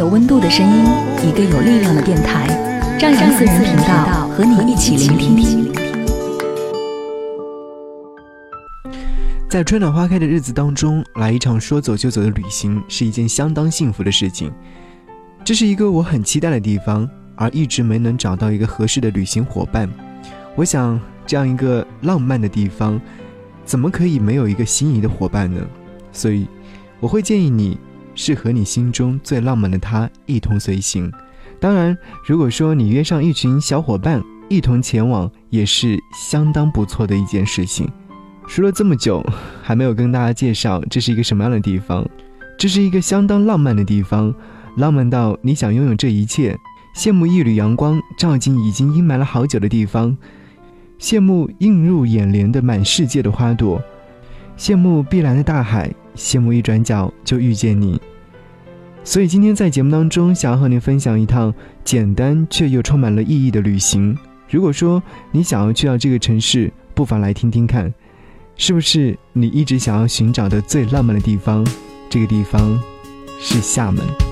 有温度的声音，一个有力量的电台，张扬私人频道和你一起聆听。在春暖花开的日子当中，来一场说走就走的旅行，是一件相当幸福的事情。这是一个我很期待的地方，而一直没能找到一个合适的旅行伙伴。我想，这样一个浪漫的地方，怎么可以没有一个心仪的伙伴呢？所以，我会建议你。是和你心中最浪漫的他一同随行。当然，如果说你约上一群小伙伴一同前往，也是相当不错的一件事情。说了这么久，还没有跟大家介绍这是一个什么样的地方。这是一个相当浪漫的地方，浪漫到你想拥有这一切，羡慕一缕阳光照进已经阴霾了好久的地方，羡慕映入眼帘的满世界的花朵，羡慕碧蓝的大海，羡慕一转角就遇见你。所以今天在节目当中，想要和您分享一趟简单却又充满了意义的旅行。如果说你想要去到这个城市，不妨来听听看，是不是你一直想要寻找的最浪漫的地方？这个地方是厦门。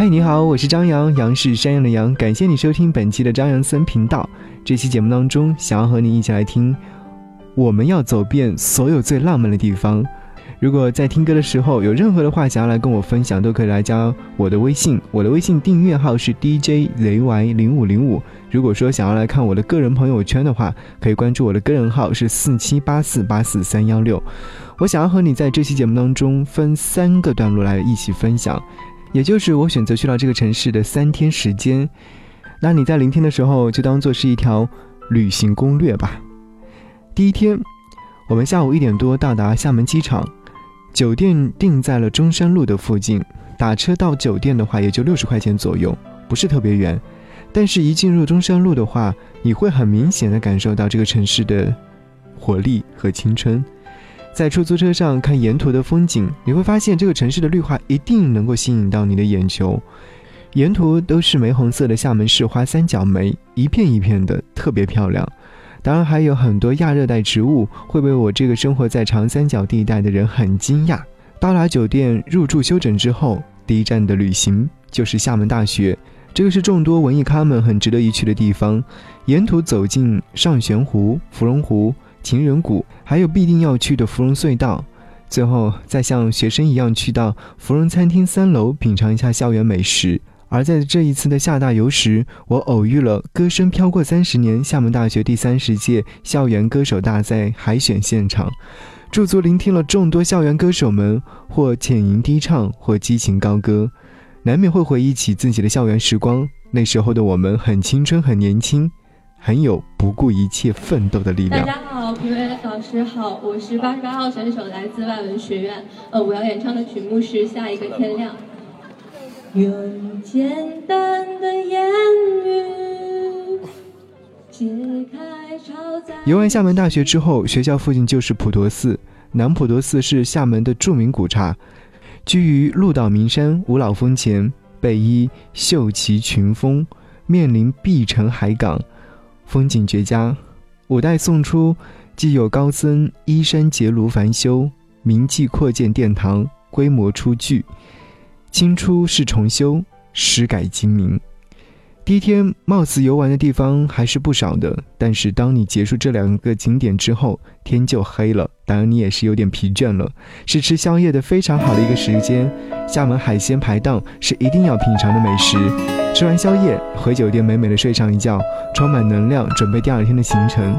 嗨，你好，我是张扬，杨是山羊的羊。感谢你收听本期的张扬森频道。这期节目当中，想要和你一起来听，我们要走遍所有最浪漫的地方。如果在听歌的时候有任何的话想要来跟我分享，都可以来加我的微信，我的微信订阅号是 DJZY 零五零五。如果说想要来看我的个人朋友圈的话，可以关注我的个人号是四七八四八四三幺六。我想要和你在这期节目当中分三个段落来一起分享，也就是我选择去到这个城市的三天时间。那你在聆听的时候就当做是一条旅行攻略吧。第一天，我们下午一点多到达厦门机场。酒店定在了中山路的附近，打车到酒店的话也就六十块钱左右，不是特别远。但是，一进入中山路的话，你会很明显的感受到这个城市的活力和青春。在出租车上看沿途的风景，你会发现这个城市的绿化一定能够吸引到你的眼球。沿途都是玫红色的厦门市花三角梅，一片一片的，特别漂亮。当然还有很多亚热带植物，会被我这个生活在长三角地带的人很惊讶。到达酒店入住休整之后，第一站的旅行就是厦门大学，这个是众多文艺咖们很值得一去的地方。沿途走进上玄湖、芙蓉湖、情人谷，还有必定要去的芙蓉隧道，最后再像学生一样去到芙蓉餐厅三楼品尝一下校园美食。而在这一次的厦大游时，我偶遇了歌声飘过三十年厦门大学第三十届校园歌手大赛海选现场，驻足聆听了众多校园歌手们或浅吟低唱，或激情高歌，难免会回忆起自己的校园时光。那时候的我们很青春，很年轻，很有不顾一切奋斗的力量。各位，老师好，我是八十八号选手，来自外文学院。呃，我要演唱的曲目是《下一个天亮》。用简单的言语解开超载。游完厦门大学之后，学校附近就是普陀寺。南普陀寺是厦门的著名古刹，居于鹿岛名山五老峰前，背依秀奇群峰，面临碧城海港，风景绝佳。五代宋初，既有高僧依山结庐凡修，名记扩建殿堂，规模初具。清初是重修，施改精明。第一天貌似游玩的地方还是不少的，但是当你结束这两个景点之后，天就黑了。当然你也是有点疲倦了，是吃宵夜的非常好的一个时间。厦门海鲜排档是一定要品尝的美食。吃完宵夜，回酒店美美的睡上一觉，充满能量，准备第二天的行程。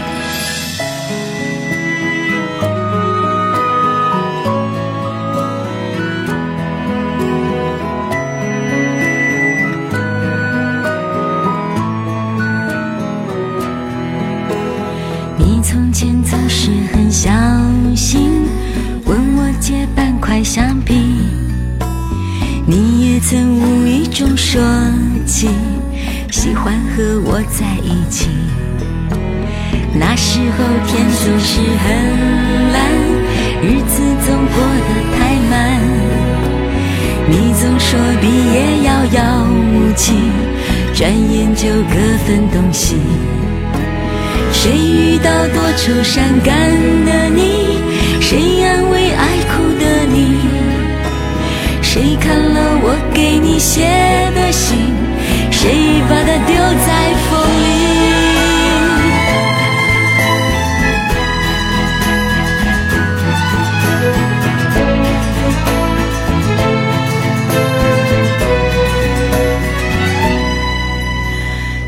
在一起。那时候天总是很蓝，日子总过得太慢。你总说毕业遥遥无期，转眼就各分东西。谁遇到多愁善感的你？谁安慰爱哭的？你，谁看了我给你写的信？谁把它丢在风里？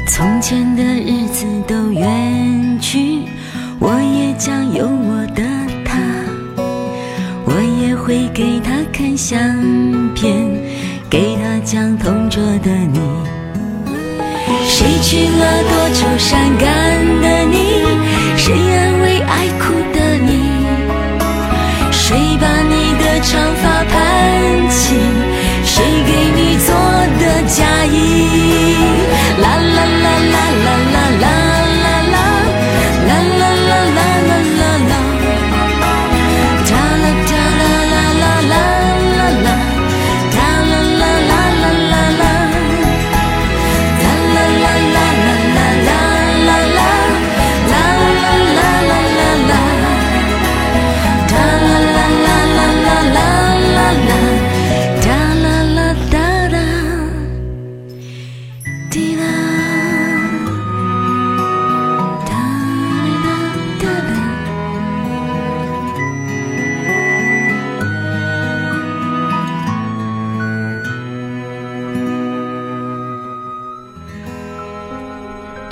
从前的日子都远去，我也将有我的他，我也会给他看相片，给他讲同桌的你。去了多愁善感的你？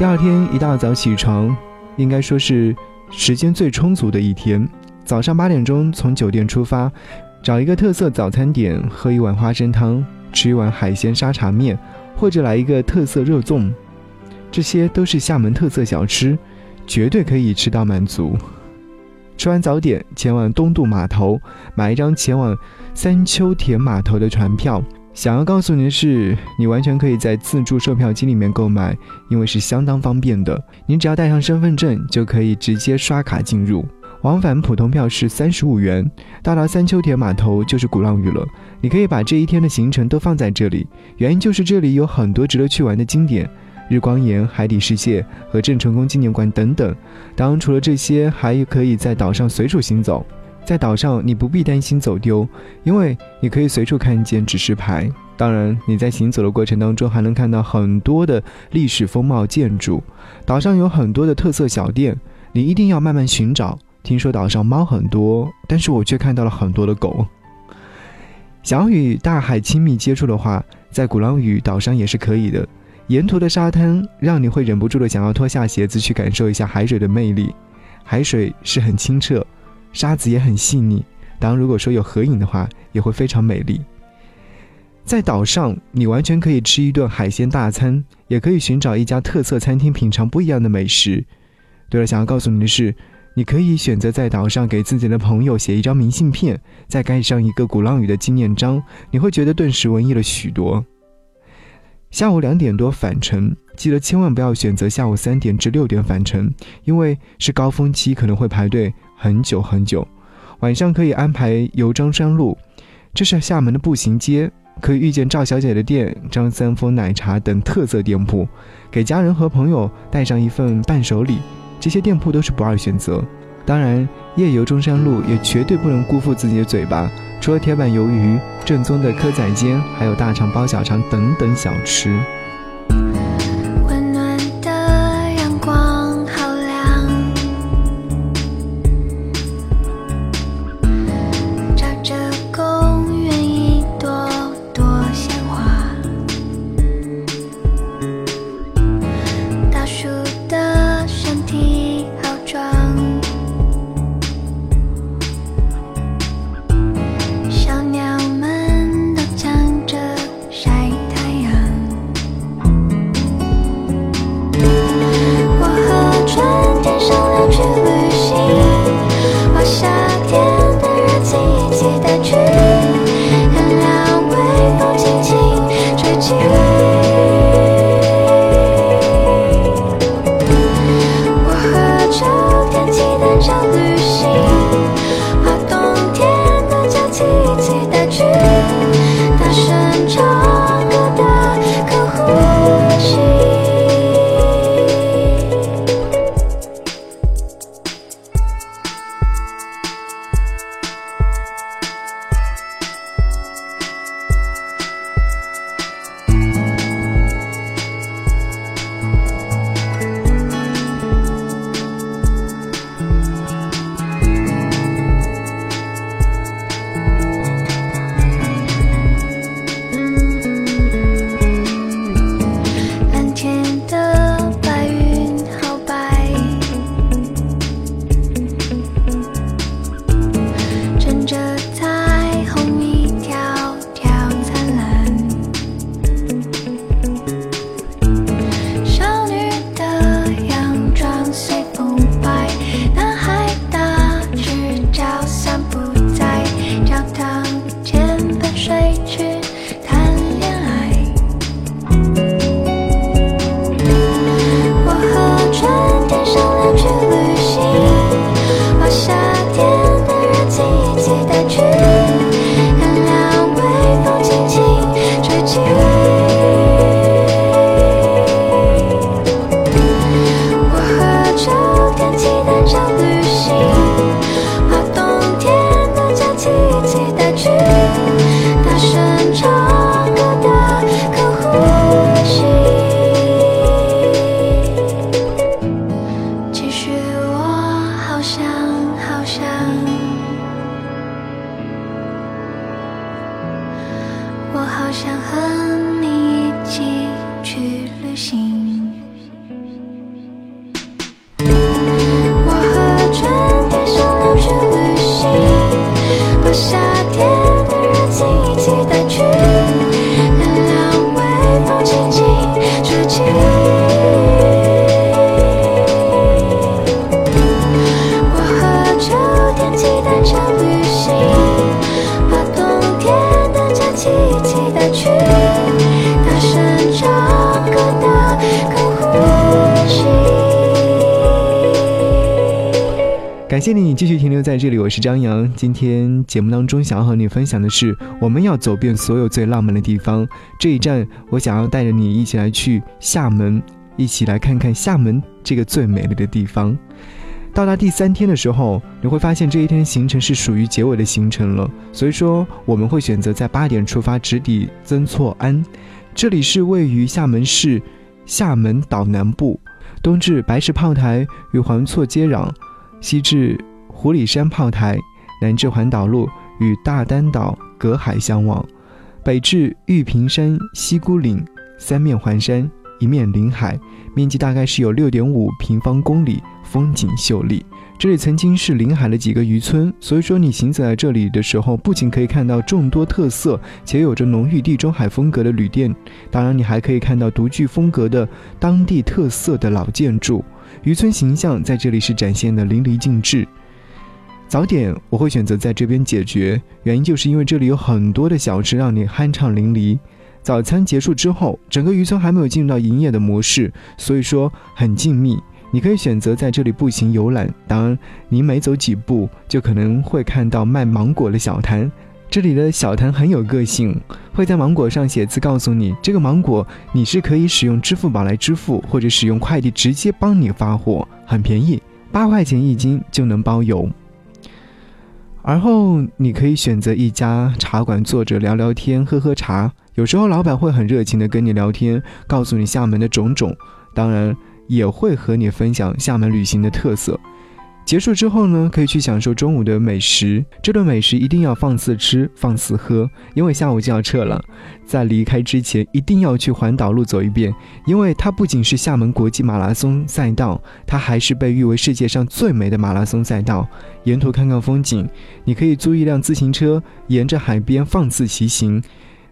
第二天一大早起床，应该说是时间最充足的一天。早上八点钟从酒店出发，找一个特色早餐点，喝一碗花生汤，吃一碗海鲜沙茶面，或者来一个特色肉粽，这些都是厦门特色小吃，绝对可以吃到满足。吃完早点，前往东渡码头，买一张前往三秋田码头的船票。想要告诉你的是，你完全可以在自助售票机里面购买，因为是相当方便的。你只要带上身份证，就可以直接刷卡进入。往返普通票是三十五元，到达三秋田码头就是鼓浪屿了。你可以把这一天的行程都放在这里，原因就是这里有很多值得去玩的景点，日光岩、海底世界和郑成功纪念馆等等。当然，除了这些，还可以在岛上随处行走。在岛上，你不必担心走丢，因为你可以随处看见指示牌。当然，你在行走的过程当中还能看到很多的历史风貌建筑。岛上有很多的特色小店，你一定要慢慢寻找。听说岛上猫很多，但是我却看到了很多的狗。想要与大海亲密接触的话，在鼓浪屿岛上也是可以的。沿途的沙滩让你会忍不住的想要脱下鞋子去感受一下海水的魅力。海水是很清澈，沙子也很细腻。当然，如果说有合影的话，也会非常美丽。在岛上，你完全可以吃一顿海鲜大餐，也可以寻找一家特色餐厅品尝不一样的美食。对了，想要告诉你的是，你可以选择在岛上给自己的朋友写一张明信片，再盖上一个鼓浪屿的纪念章，你会觉得顿时文艺了许多。下午两点多返程，记得千万不要选择下午三点至六点返程，因为是高峰期，可能会排队很久很久。晚上可以安排游中山路，这是厦门的步行街，可以遇见赵小姐的店、张三丰奶茶等特色店铺，给家人和朋友带上一份伴手礼，这些店铺都是不二选择。当然，夜游中山路也绝对不能辜负自己的嘴巴。除了铁板鱿鱼、正宗的蚵仔煎，还有大肠包小肠等等小吃。church. 谢你继续停留在这里，我是张扬。今天节目当中想要和你分享的是，我们要走遍所有最浪漫的地方。这一站，我想要带着你一起来去厦门，一起来看看厦门这个最美丽的地方。到达第三天的时候，你会发现这一天行程是属于结尾的行程了，所以说我们会选择在八点出发，直抵曾厝垵。这里是位于厦门市厦门岛南部，东至白石炮台与环厝接壤。西至湖里山炮台，南至环岛路与大丹岛隔海相望，北至玉屏山西孤岭，三面环山，一面临海，面积大概是有六点五平方公里，风景秀丽。这里曾经是临海的几个渔村，所以说你行走在这里的时候，不仅可以看到众多特色且有着浓郁地中海风格的旅店，当然你还可以看到独具风格的当地特色的老建筑。渔村形象在这里是展现的淋漓尽致。早点我会选择在这边解决，原因就是因为这里有很多的小吃让你酣畅淋漓。早餐结束之后，整个渔村还没有进入到营业的模式，所以说很静谧。你可以选择在这里步行游览，当然你每走几步就可能会看到卖芒果的小摊。这里的小谭很有个性，会在芒果上写字，告诉你这个芒果你是可以使用支付宝来支付，或者使用快递直接帮你发货，很便宜，八块钱一斤就能包邮。而后你可以选择一家茶馆坐着聊聊天，喝喝茶，有时候老板会很热情的跟你聊天，告诉你厦门的种种，当然也会和你分享厦门旅行的特色。结束之后呢，可以去享受中午的美食。这顿美食一定要放肆吃，放肆喝，因为下午就要撤了。在离开之前，一定要去环岛路走一遍，因为它不仅是厦门国际马拉松赛道，它还是被誉为世界上最美的马拉松赛道。沿途看看风景，你可以租一辆自行车，沿着海边放肆骑行。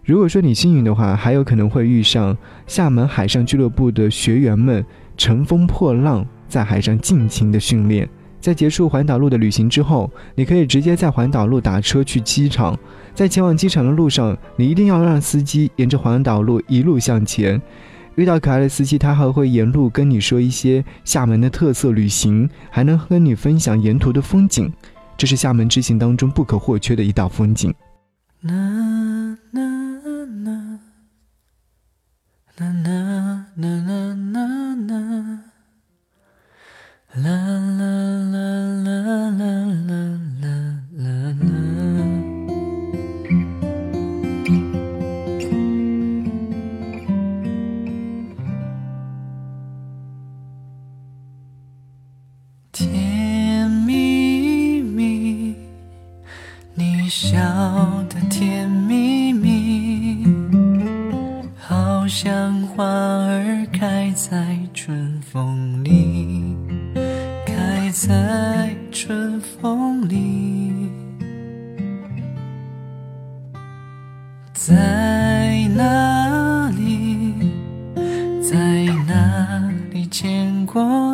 如果说你幸运的话，还有可能会遇上厦门海上俱乐部的学员们乘风破浪，在海上尽情的训练。在结束环岛路的旅行之后，你可以直接在环岛路打车去机场。在前往机场的路上，你一定要让司机沿着环岛路一路向前。遇到可爱的司机，他还会沿路跟你说一些厦门的特色旅行，还能和你分享沿途的风景。这是厦门之行当中不可或缺的一道风景。在哪里，在哪里见过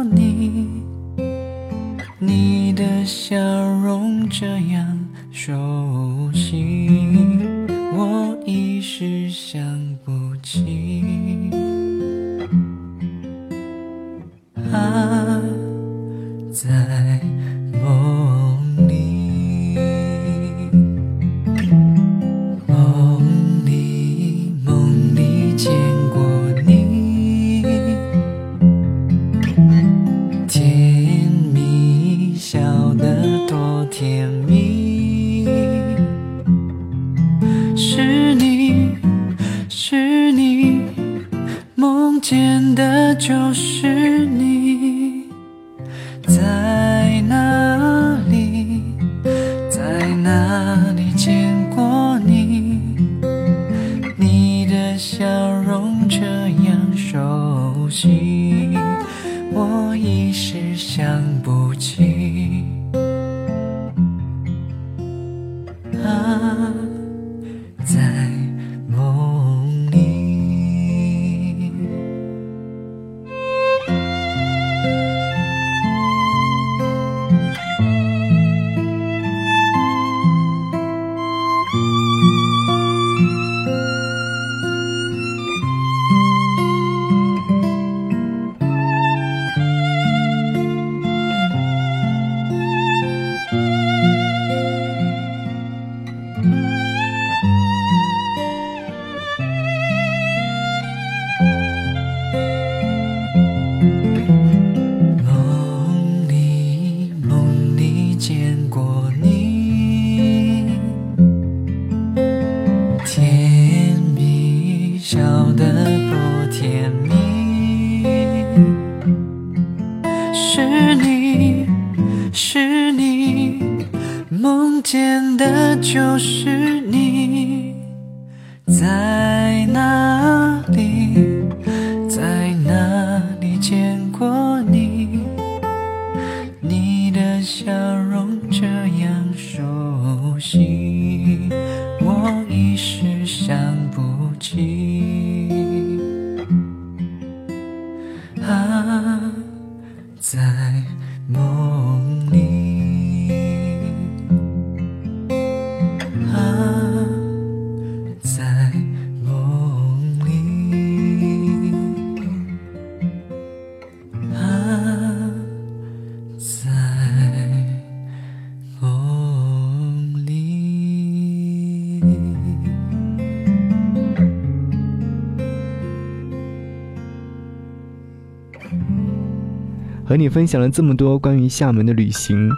和你分享了这么多关于厦门的旅行，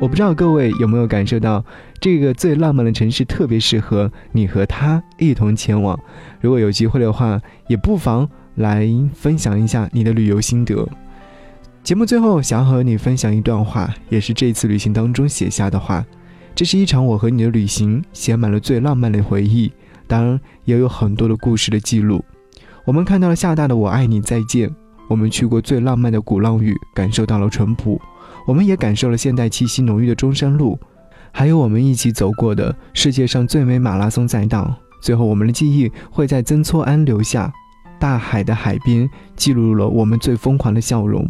我不知道各位有没有感受到，这个最浪漫的城市特别适合你和他一同前往。如果有机会的话，也不妨来分享一下你的旅游心得。节目最后，想要和你分享一段话，也是这次旅行当中写下的话。这是一场我和你的旅行，写满了最浪漫的回忆，当然也有很多的故事的记录。我们看到了厦大的“我爱你，再见”。我们去过最浪漫的鼓浪屿，感受到了淳朴；我们也感受了现代气息浓郁的中山路，还有我们一起走过的世界上最美马拉松赛道。最后，我们的记忆会在曾厝垵留下，大海的海边记录了我们最疯狂的笑容。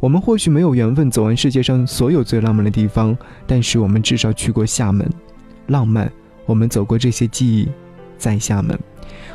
我们或许没有缘分走完世界上所有最浪漫的地方，但是我们至少去过厦门，浪漫。我们走过这些记忆，在厦门。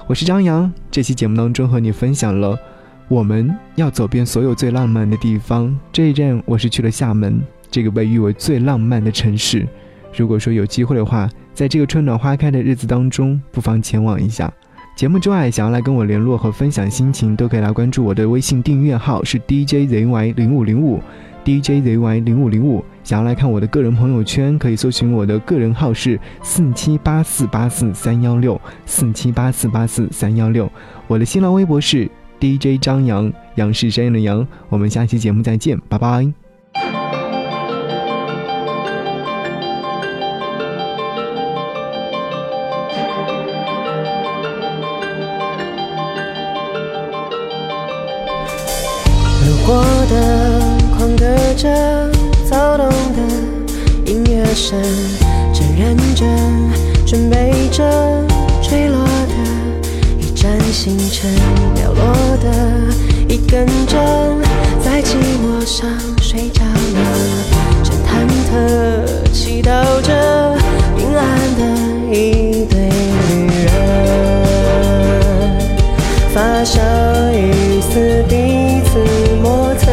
我是张扬，这期节目当中和你分享了。我们要走遍所有最浪漫的地方。这一站，我是去了厦门，这个被誉为最浪漫的城市。如果说有机会的话，在这个春暖花开的日子当中，不妨前往一下。节目之外，想要来跟我联络和分享心情，都可以来关注我的微信订阅号是 DJZY 零五零五，DJZY 零五零五。想要来看我的个人朋友圈，可以搜寻我的个人号是四七八四八四三幺六四七八四八四三幺六。我的新浪微博是。DJ 张扬，杨是山羊的羊，我们下期节目再见，拜拜。路过的狂歌着，躁动的音乐声，正认真准备着坠落看星辰，掉落的一根针，在寂寞上睡着了，正忐忑祈祷着平安的一对旅人，发梢一丝彼此磨蹭，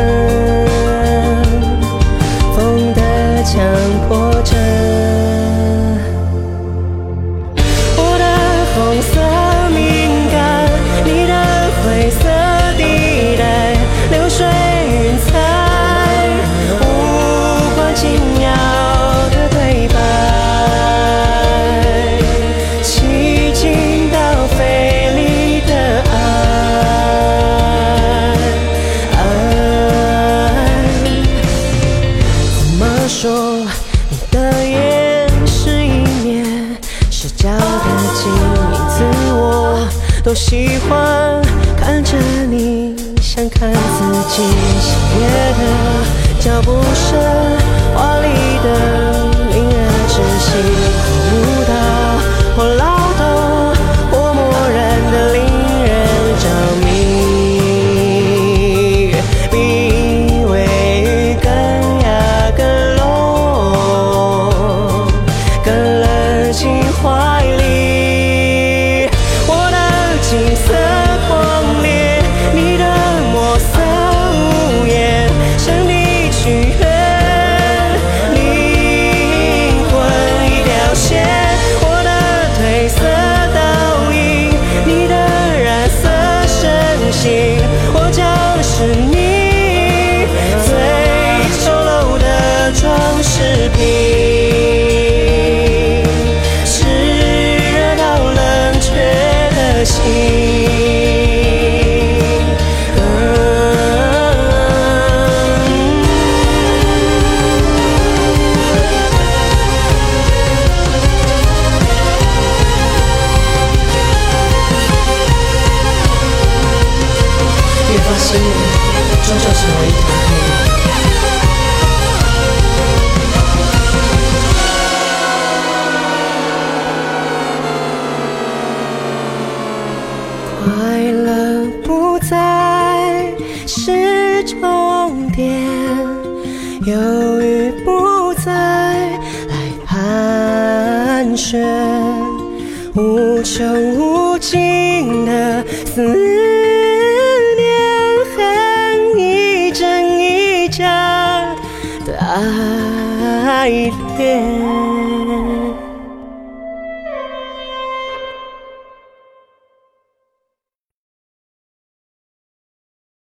风的强迫